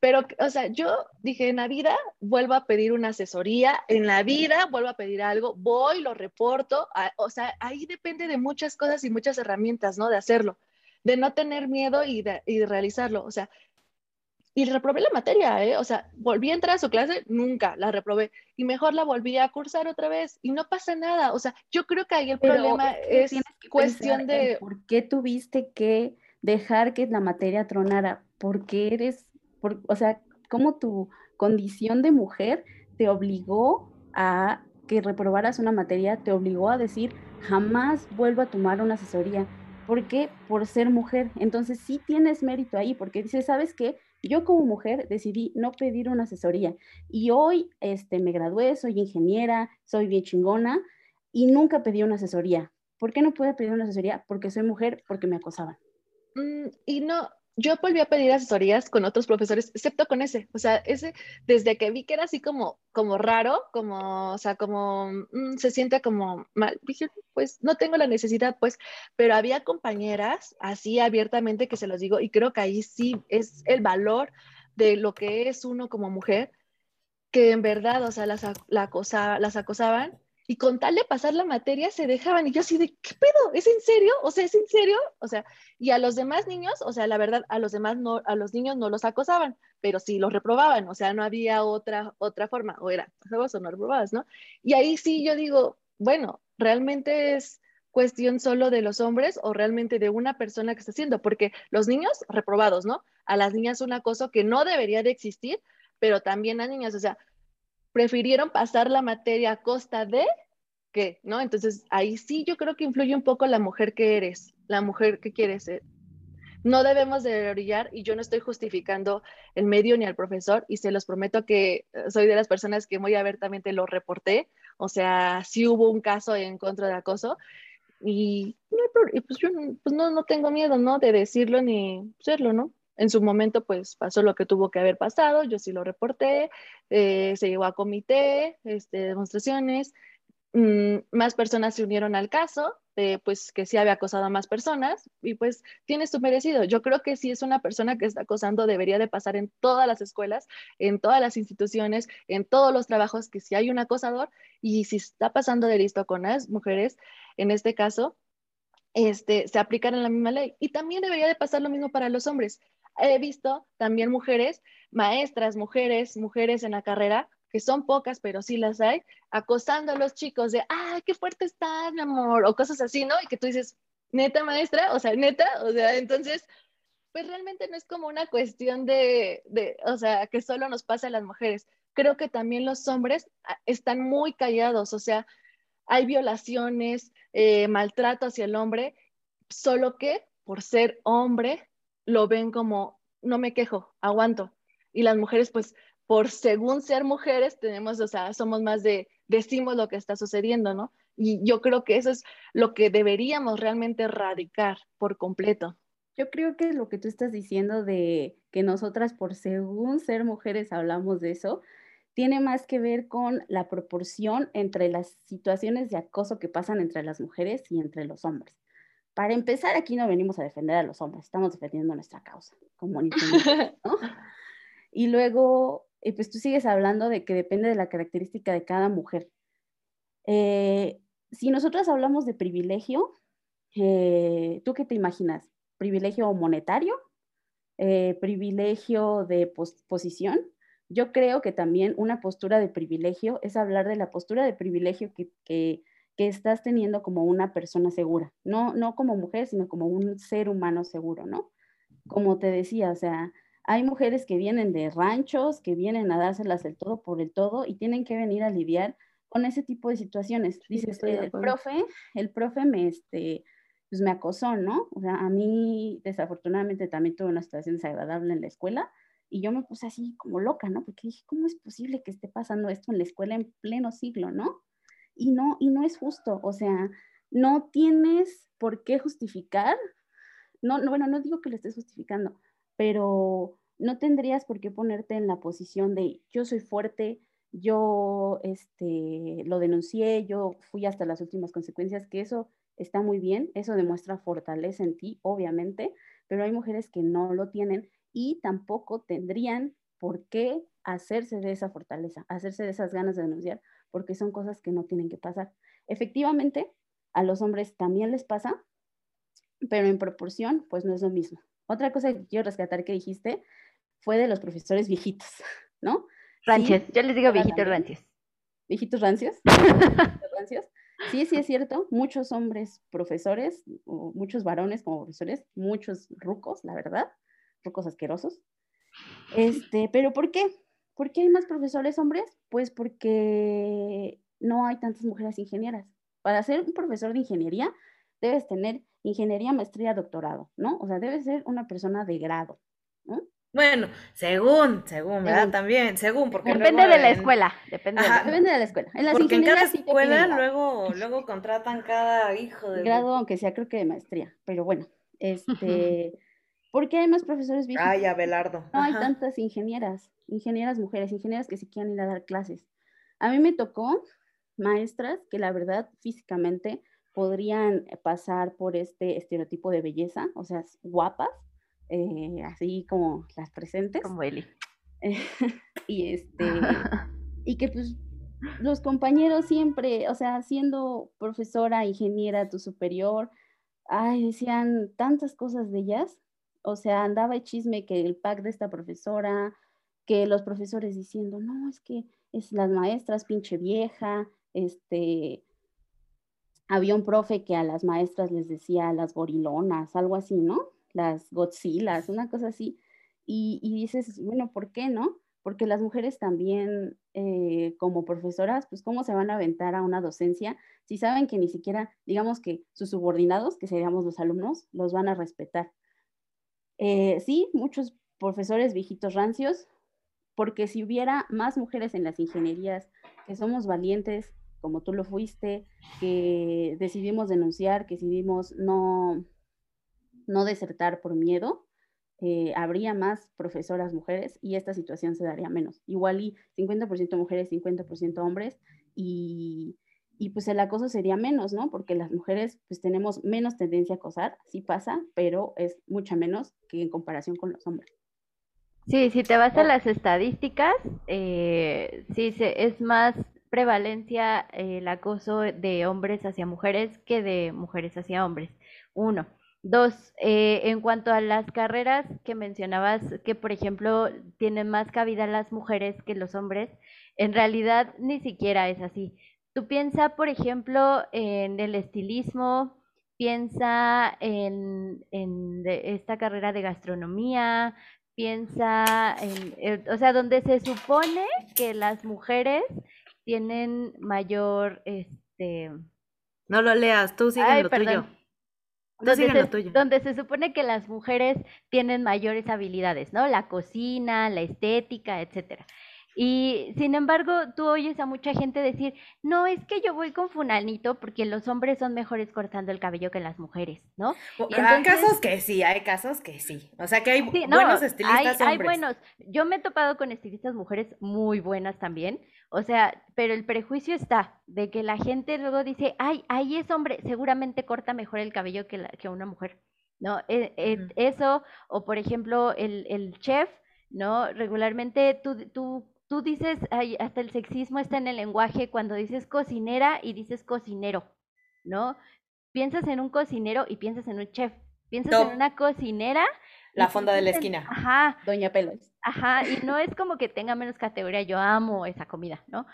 Pero, o sea, yo dije, en la vida vuelvo a pedir una asesoría, en la vida vuelvo a pedir algo, voy, lo reporto, o sea, ahí depende de muchas cosas y muchas herramientas, ¿no? De hacerlo, de no tener miedo y de, y de realizarlo, o sea, y reprobé la materia, ¿eh? O sea, volví a entrar a su clase, nunca la reprobé. Y mejor la volví a cursar otra vez y no pasa nada. O sea, yo creo que ahí el problema es, cuestión de... ¿Por qué tuviste que dejar que la materia tronara? Porque eres, por, o sea, ¿cómo tu condición de mujer te obligó a que reprobaras una materia, te obligó a decir, jamás vuelvo a tomar una asesoría? ¿Por qué? Por ser mujer. Entonces sí tienes mérito ahí, porque dices, ¿sabes qué? Yo como mujer decidí no pedir una asesoría y hoy este, me gradué, soy ingeniera, soy bien chingona y nunca pedí una asesoría. ¿Por qué no pude pedir una asesoría? Porque soy mujer, porque me acosaban. Mm, y no, yo volví a pedir asesorías con otros profesores, excepto con ese. O sea, ese, desde que vi que era así como, como raro, como, o sea, como mm, se siente como mal, dije, pues no tengo la necesidad, pues, pero había compañeras así abiertamente que se los digo, y creo que ahí sí es el valor de lo que es uno como mujer, que en verdad, o sea, las, la las acosaban y con tal de pasar la materia se dejaban y yo así de, ¿qué pedo? ¿Es en serio? O sea, ¿es en serio? O sea, y a los demás niños, o sea, la verdad, a los demás no, a los niños no los acosaban, pero sí los reprobaban, o sea, no había otra, otra forma, o era, o no reprobabas, ¿no? Y ahí sí yo digo, bueno, realmente es cuestión solo de los hombres o realmente de una persona que está haciendo, porque los niños reprobados, ¿no? A las niñas un acoso que no debería de existir, pero también a niñas, o sea, prefirieron pasar la materia a costa de qué, ¿no? Entonces ahí sí yo creo que influye un poco la mujer que eres, la mujer que quieres ser. No debemos de orillar y yo no estoy justificando el medio ni al profesor y se los prometo que eh, soy de las personas que muy abiertamente lo reporté, o sea, sí hubo un caso en contra de acoso y, pues yo pues no, no tengo miedo, ¿no? De decirlo ni serlo, ¿no? En su momento, pues pasó lo que tuvo que haber pasado, yo sí lo reporté, eh, se llevó a comité, este, demostraciones, mm, más personas se unieron al caso, pues que sí había acosado a más personas y pues tienes tu merecido. Yo creo que si es una persona que está acosando debería de pasar en todas las escuelas, en todas las instituciones, en todos los trabajos, que si hay un acosador y si está pasando de listo con las mujeres, en este caso, este, se aplican en la misma ley. Y también debería de pasar lo mismo para los hombres he visto también mujeres, maestras, mujeres, mujeres en la carrera, que son pocas, pero sí las hay, acosando a los chicos de, ay, qué fuerte estás, mi amor, o cosas así, ¿no? Y que tú dices, neta maestra, o sea, neta, o sea, entonces, pues realmente no es como una cuestión de, de o sea, que solo nos pasa a las mujeres. Creo que también los hombres ah, están muy callados, o sea, hay violaciones, eh, maltrato hacia el hombre, solo que por ser hombre lo ven como, no me quejo, aguanto. Y las mujeres, pues, por según ser mujeres, tenemos, o sea, somos más de, decimos lo que está sucediendo, ¿no? Y yo creo que eso es lo que deberíamos realmente erradicar por completo. Yo creo que lo que tú estás diciendo de que nosotras por según ser mujeres hablamos de eso, tiene más que ver con la proporción entre las situaciones de acoso que pasan entre las mujeres y entre los hombres. Para empezar, aquí no venimos a defender a los hombres, estamos defendiendo nuestra causa como ¿no? Y luego, eh, pues tú sigues hablando de que depende de la característica de cada mujer. Eh, si nosotros hablamos de privilegio, eh, ¿tú qué te imaginas? ¿Privilegio monetario? ¿Privilegio de posición? Yo creo que también una postura de privilegio es hablar de la postura de privilegio que, que que estás teniendo como una persona segura, no, no como mujer, sino como un ser humano seguro, ¿no? Como te decía, o sea, Hay mujeres que vienen de ranchos, que vienen a dárselas el todo por el todo y tienen que venir a lidiar con ese tipo de situaciones. Dices, el profe, el profe me, este, pues me acosó, ¿no? O sea, a mí desafortunadamente también tuve una situación desagradable en la escuela y yo me puse así como loca, ¿no? Porque dije, ¿cómo es posible que esté pasando esto en la escuela en pleno siglo, ¿no? Y no, y no es justo, o sea, no tienes por qué justificar, no, no bueno, no digo que lo estés justificando, pero no tendrías por qué ponerte en la posición de yo soy fuerte, yo este, lo denuncié, yo fui hasta las últimas consecuencias, que eso está muy bien, eso demuestra fortaleza en ti, obviamente, pero hay mujeres que no lo tienen y tampoco tendrían por qué hacerse de esa fortaleza, hacerse de esas ganas de denunciar, porque son cosas que no tienen que pasar. Efectivamente, a los hombres también les pasa, pero en proporción, pues no es lo mismo. Otra cosa que quiero rescatar que dijiste fue de los profesores viejitos, ¿no? Rancios, yo les digo viejitos rancios. ¿Viejitos rancios? rancios? Sí, sí es cierto, muchos hombres profesores, o muchos varones como profesores, muchos rucos, la verdad, rucos asquerosos. Este, pero ¿por qué? ¿Por qué hay más profesores hombres? Pues porque no hay tantas mujeres ingenieras. Para ser un profesor de ingeniería, debes tener ingeniería, maestría, doctorado, ¿no? O sea, debes ser una persona de grado, ¿no? Bueno, según, según, ¿verdad? También, según, porque depende de la escuela, depende, de, la, depende de la escuela. En las porque en cada escuela luego, luego contratan cada hijo de grado, aunque sea creo que de maestría, pero bueno, este, ¿por qué hay más profesores viejos? Ay, Abelardo. No hay tantas ingenieras, ingenieras mujeres, ingenieras que sí quieren ir a dar clases. A mí me tocó maestras que la verdad físicamente podrían pasar por este estereotipo de belleza, o sea, guapas, eh, así como las presentes. Como Eli. y este, y que pues los compañeros siempre, o sea, siendo profesora, ingeniera, tu superior, ay, decían tantas cosas de ellas, o sea, andaba el chisme que el pack de esta profesora, que los profesores diciendo, no, es que es las maestras, pinche vieja, este, había un profe que a las maestras les decía las gorilonas, algo así, ¿no? las Godzillas, una cosa así. Y, dices, bueno, ¿por qué no? Porque las mujeres también, eh, como profesoras, pues cómo se van a aventar a una docencia si saben que ni siquiera, digamos que sus subordinados, que seríamos los alumnos, los van a respetar. Eh, sí, muchos profesores viejitos rancios, porque si hubiera más mujeres en las ingenierías, que somos valientes, como tú lo fuiste, que decidimos denunciar, que decidimos no, no desertar por miedo, eh, habría más profesoras mujeres y esta situación se daría menos. Igual y 50% mujeres, 50% hombres y, y, pues el acoso sería menos, ¿no? Porque las mujeres pues tenemos menos tendencia a acosar, sí pasa, pero es mucha menos que en comparación con los hombres. Sí, si te vas a las estadísticas, eh, sí, es más prevalencia el acoso de hombres hacia mujeres que de mujeres hacia hombres. Uno. Dos, eh, en cuanto a las carreras que mencionabas, que por ejemplo tienen más cabida las mujeres que los hombres, en realidad ni siquiera es así. Tú piensa, por ejemplo, en el estilismo, piensa en, en esta carrera de gastronomía, piensa en, o sea, donde se supone que las mujeres tienen mayor, este... No lo leas, tú sigue lo tuyo donde, se, supone que las mujeres tienen mayores habilidades, ¿no? La cocina, la estética, etcétera. Y sin embargo, tú oyes a mucha gente decir, no, es que yo voy con funanito porque los hombres son mejores cortando el cabello que las mujeres, ¿no? Hay casos que sí, hay casos que sí. O sea que hay buenos estilistas hay, Hay buenos. Yo me he topado con estilistas mujeres muy buenas también. O sea, pero el prejuicio está de que la gente luego dice, ay, ahí es hombre, seguramente corta mejor el cabello que, la, que una mujer, ¿no? E, e, eso, o por ejemplo, el, el chef, ¿no? Regularmente tú, tú tú dices, hasta el sexismo está en el lenguaje cuando dices cocinera y dices cocinero, ¿no? Piensas en un cocinero y piensas en un chef. Piensas en una cocinera. La fonda de la esquina. ajá. Doña Pelos. Ajá, y no es como que tenga menos categoría, yo amo esa comida, ¿no?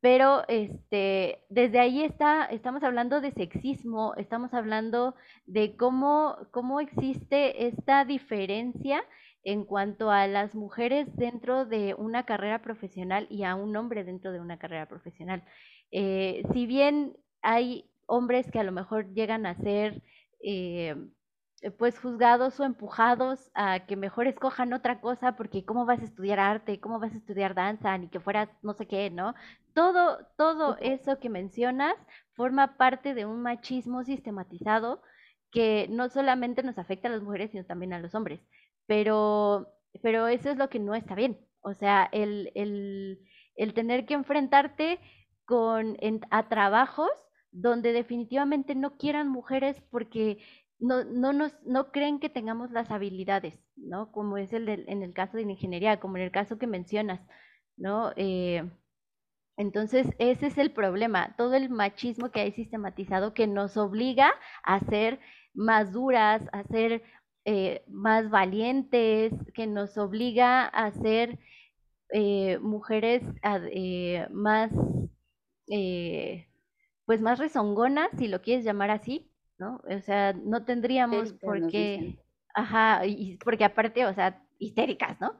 pero este, desde ahí está, estamos hablando de sexismo, estamos hablando de cómo, cómo existe esta diferencia en cuanto a las mujeres dentro de una carrera profesional y a un hombre dentro de una carrera profesional. Eh, si bien hay hombres que a lo mejor llegan a ser eh, pues juzgados o empujados a que mejor escojan otra cosa porque cómo vas a estudiar arte, cómo vas a estudiar danza, ni que fueras no sé qué, ¿no? Todo, todo eso que mencionas forma parte de un machismo sistematizado que no solamente nos afecta a las mujeres, sino también a los hombres. Pero, pero eso es lo que no está bien. O sea, el, el, el tener que enfrentarte con, a trabajos donde definitivamente no quieran mujeres porque no, no, nos, no creen que tengamos las habilidades, ¿no? Como es el en el caso de la ingeniería, como en el caso que mencionas, ¿no? Eh, entonces, ese es el problema, todo el machismo que hay sistematizado que nos obliga a ser más duras, a ser eh, más valientes, que nos obliga a ser eh, mujeres más, pues más rezongonas, si lo quieres llamar así, ¿no? O sea, no tendríamos por qué, ajá, y porque aparte, o sea, histéricas, ¿no?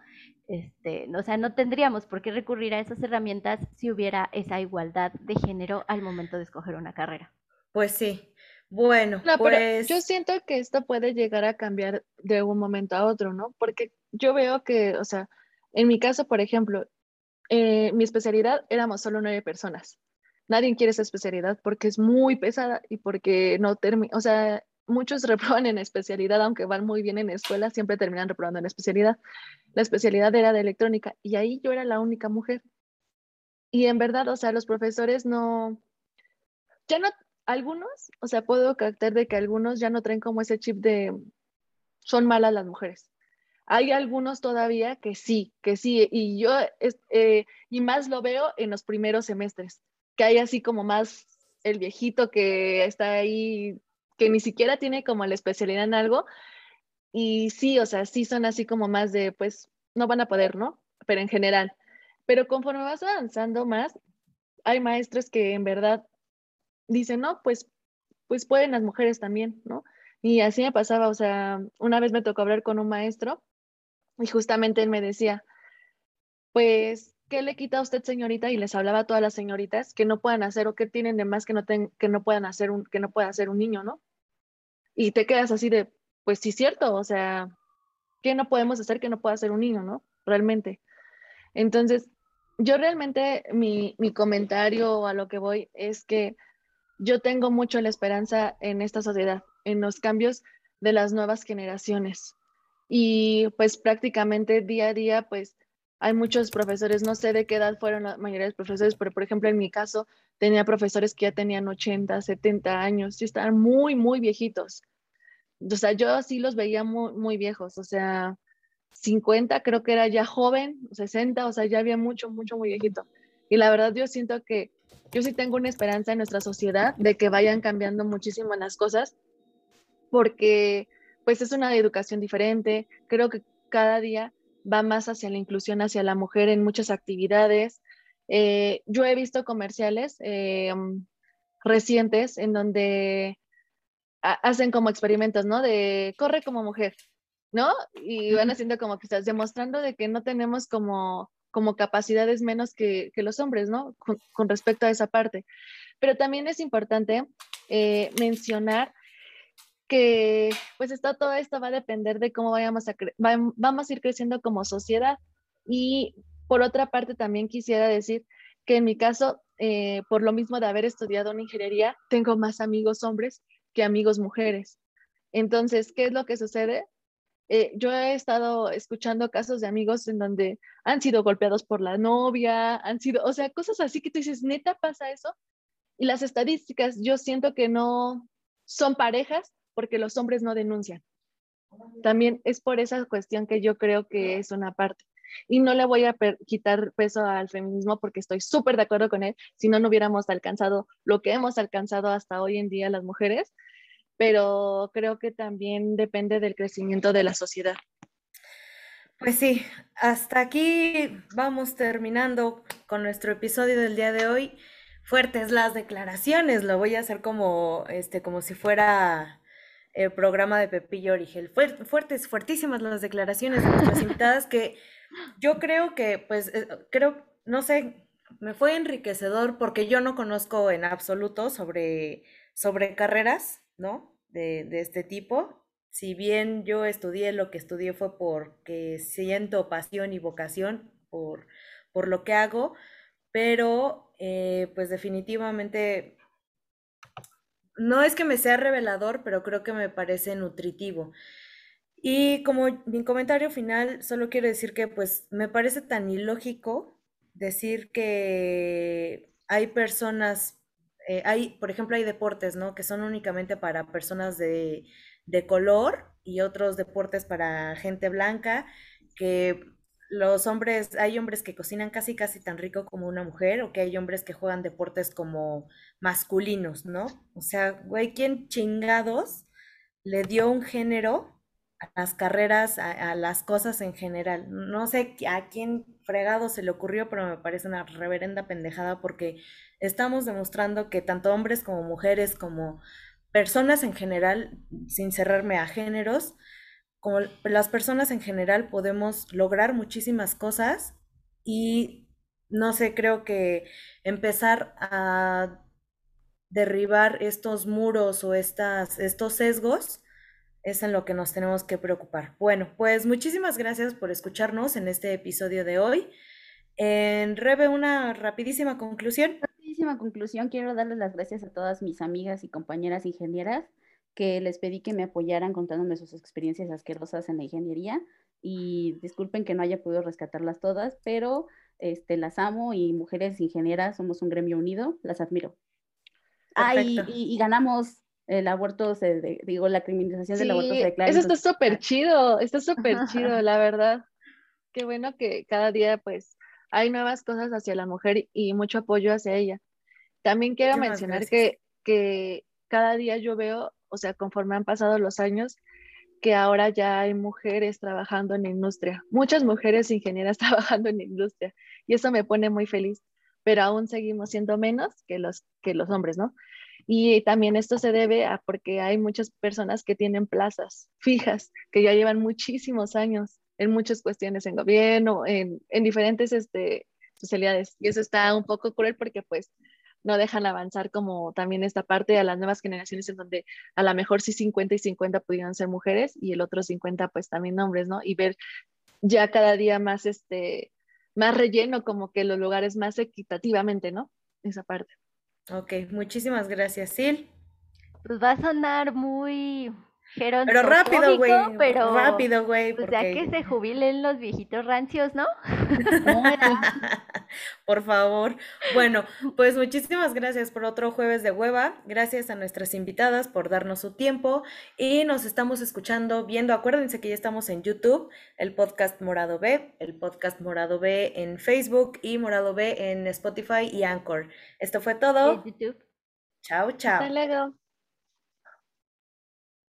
Este, o sea, no tendríamos por qué recurrir a esas herramientas si hubiera esa igualdad de género al momento de escoger una carrera. Pues sí. Bueno, pues... yo siento que esto puede llegar a cambiar de un momento a otro, ¿no? Porque yo veo que, o sea, en mi caso, por ejemplo, eh, mi especialidad éramos solo nueve personas nadie quiere esa especialidad porque es muy pesada y porque no termina, o sea, muchos reproban en especialidad, aunque van muy bien en escuela, siempre terminan reprobando en especialidad. La especialidad era de electrónica y ahí yo era la única mujer. Y en verdad, o sea, los profesores no, ya no, algunos, o sea, puedo captar de que algunos ya no traen como ese chip de son malas las mujeres. Hay algunos todavía que sí, que sí, y yo, eh, y más lo veo en los primeros semestres que hay así como más el viejito que está ahí, que ni siquiera tiene como la especialidad en algo. Y sí, o sea, sí son así como más de, pues, no van a poder, ¿no? Pero en general. Pero conforme vas avanzando más, hay maestros que en verdad dicen, no, pues, pues pueden las mujeres también, ¿no? Y así me pasaba, o sea, una vez me tocó hablar con un maestro y justamente él me decía, pues ¿qué le quita a usted, señorita? Y les hablaba a todas las señoritas que no puedan hacer o que tienen de más que no, que no puedan hacer un, que no pueda hacer un niño, ¿no? Y te quedas así de, pues sí, cierto, o sea, ¿qué no podemos hacer que no pueda hacer un niño, ¿no? Realmente. Entonces, yo realmente mi, mi comentario a lo que voy es que yo tengo mucho la esperanza en esta sociedad, en los cambios de las nuevas generaciones. Y pues prácticamente día a día, pues hay muchos profesores, no sé de qué edad fueron la mayoría de los profesores, pero por ejemplo en mi caso tenía profesores que ya tenían 80, 70 años y estaban muy, muy viejitos. O sea, yo sí los veía muy, muy viejos, o sea, 50 creo que era ya joven, 60, o sea, ya había mucho, mucho, muy viejito. Y la verdad yo siento que yo sí tengo una esperanza en nuestra sociedad de que vayan cambiando muchísimo las cosas, porque pues es una educación diferente, creo que cada día va más hacia la inclusión hacia la mujer en muchas actividades. Eh, yo he visto comerciales eh, recientes en donde hacen como experimentos, ¿no? De corre como mujer, ¿no? Y van haciendo como que estás demostrando de que no tenemos como, como capacidades menos que, los hombres, ¿no? Con, respecto a esa parte. Pero también es importante eh, mencionar que pues está todo esto va a depender de cómo vayamos a vamos a ir creciendo como sociedad. Y por otra parte también quisiera decir que en mi caso, eh, por lo mismo de haber estudiado una ingeniería, tengo más amigos hombres que amigos mujeres. Entonces, ¿qué es lo que sucede? Eh, yo he estado escuchando casos de amigos en donde han sido golpeados por la novia, han sido, o sea, cosas así que tú dices, neta pasa eso. Y las estadísticas, yo siento que no son parejas, porque los hombres no denuncian. También es por esa cuestión que yo creo que es una parte. Y no le voy a quitar peso al feminismo porque estoy súper de acuerdo con él, si no, no hubiéramos alcanzado lo que hemos alcanzado hasta hoy en día las mujeres, pero creo que también depende del crecimiento de la sociedad. Pues sí, hasta aquí vamos terminando con nuestro episodio del día de hoy. Fuertes las declaraciones, lo voy a hacer como, este, como si fuera el programa de Pepillo Origel. Fuertes, fuertísimas las declaraciones de nuestras invitadas que yo creo que, pues, eh, creo, no sé, me fue enriquecedor porque yo no conozco en absoluto sobre, sobre carreras, ¿no? De, de este tipo si bien yo estudié lo que estudié fue porque siento pasión y vocación por, por lo que hago, pero eh, pues definitivamente no es que me sea revelador, pero creo que me parece nutritivo. Y como mi comentario final, solo quiero decir que pues me parece tan ilógico decir que hay personas, eh, hay, por ejemplo, hay deportes, ¿no? Que son únicamente para personas de de color y otros deportes para gente blanca, que los hombres, hay hombres que cocinan casi casi tan rico como una mujer, o que hay hombres que juegan deportes como masculinos, ¿no? O sea, güey, ¿quién chingados le dio un género a las carreras, a, las cosas en general? No sé a quién fregado se le ocurrió, pero me parece una reverenda pendejada porque estamos demostrando que tanto hombres como mujeres, como personas en general, sin cerrarme a géneros, como las personas en general podemos lograr muchísimas cosas y no sé, creo que empezar a derribar estos muros o estas, estos sesgos es en lo que nos tenemos que preocupar. Bueno, pues muchísimas gracias por escucharnos en este episodio de hoy. En Rebe, una rapidísima conclusión conclusión, quiero darles las gracias a todas mis amigas y compañeras ingenieras que les pedí que me apoyaran contándome sus experiencias asquerosas en la ingeniería y disculpen que no haya podido rescatarlas todas, pero este, las amo y mujeres ingenieras somos un gremio unido, las admiro. Ah, y, ganamos el aborto, digo, la criminalización del aborto se declara. Eso está súper chido, está súper chido, la verdad. Qué bueno que cada día pues hay nuevas cosas hacia la mujer y mucho apoyo hacia ella. También quiero mencionar que, que cada día yo veo, o sea, conforme han pasado los años, que ahora ya hay mujeres trabajando en la industria, muchas mujeres ingenieras trabajando en la industria, y eso me pone muy feliz, pero aún seguimos siendo menos que los, que los hombres, ¿no? Y también esto se debe a porque hay muchas personas que tienen plazas fijas, que ya llevan muchísimos años en muchas cuestiones en gobierno, en, en diferentes este, especialidades, y eso está un poco cruel porque pues no dejan avanzar como también esta parte a las nuevas generaciones en donde a lo mejor sí 50 y 50 pudieran ser mujeres y el otro 50 pues también hombres, ¿no? Y ver ya cada día más este más relleno como que los lugares más equitativamente, ¿no? Esa parte. Ok, muchísimas gracias, Sil. Pues va a sonar muy pero rápido, güey. Pero rápido, güey. Pues ya que se jubilen los viejitos rancios, ¿no? por favor. Bueno, pues muchísimas gracias por otro jueves de hueva. Gracias a nuestras invitadas por darnos su tiempo y nos estamos escuchando, viendo. Acuérdense que ya estamos en YouTube, el podcast Morado B, el podcast Morado B en Facebook y Morado B en Spotify y Anchor. Esto fue todo. YouTube. Chao, chao. Hasta luego.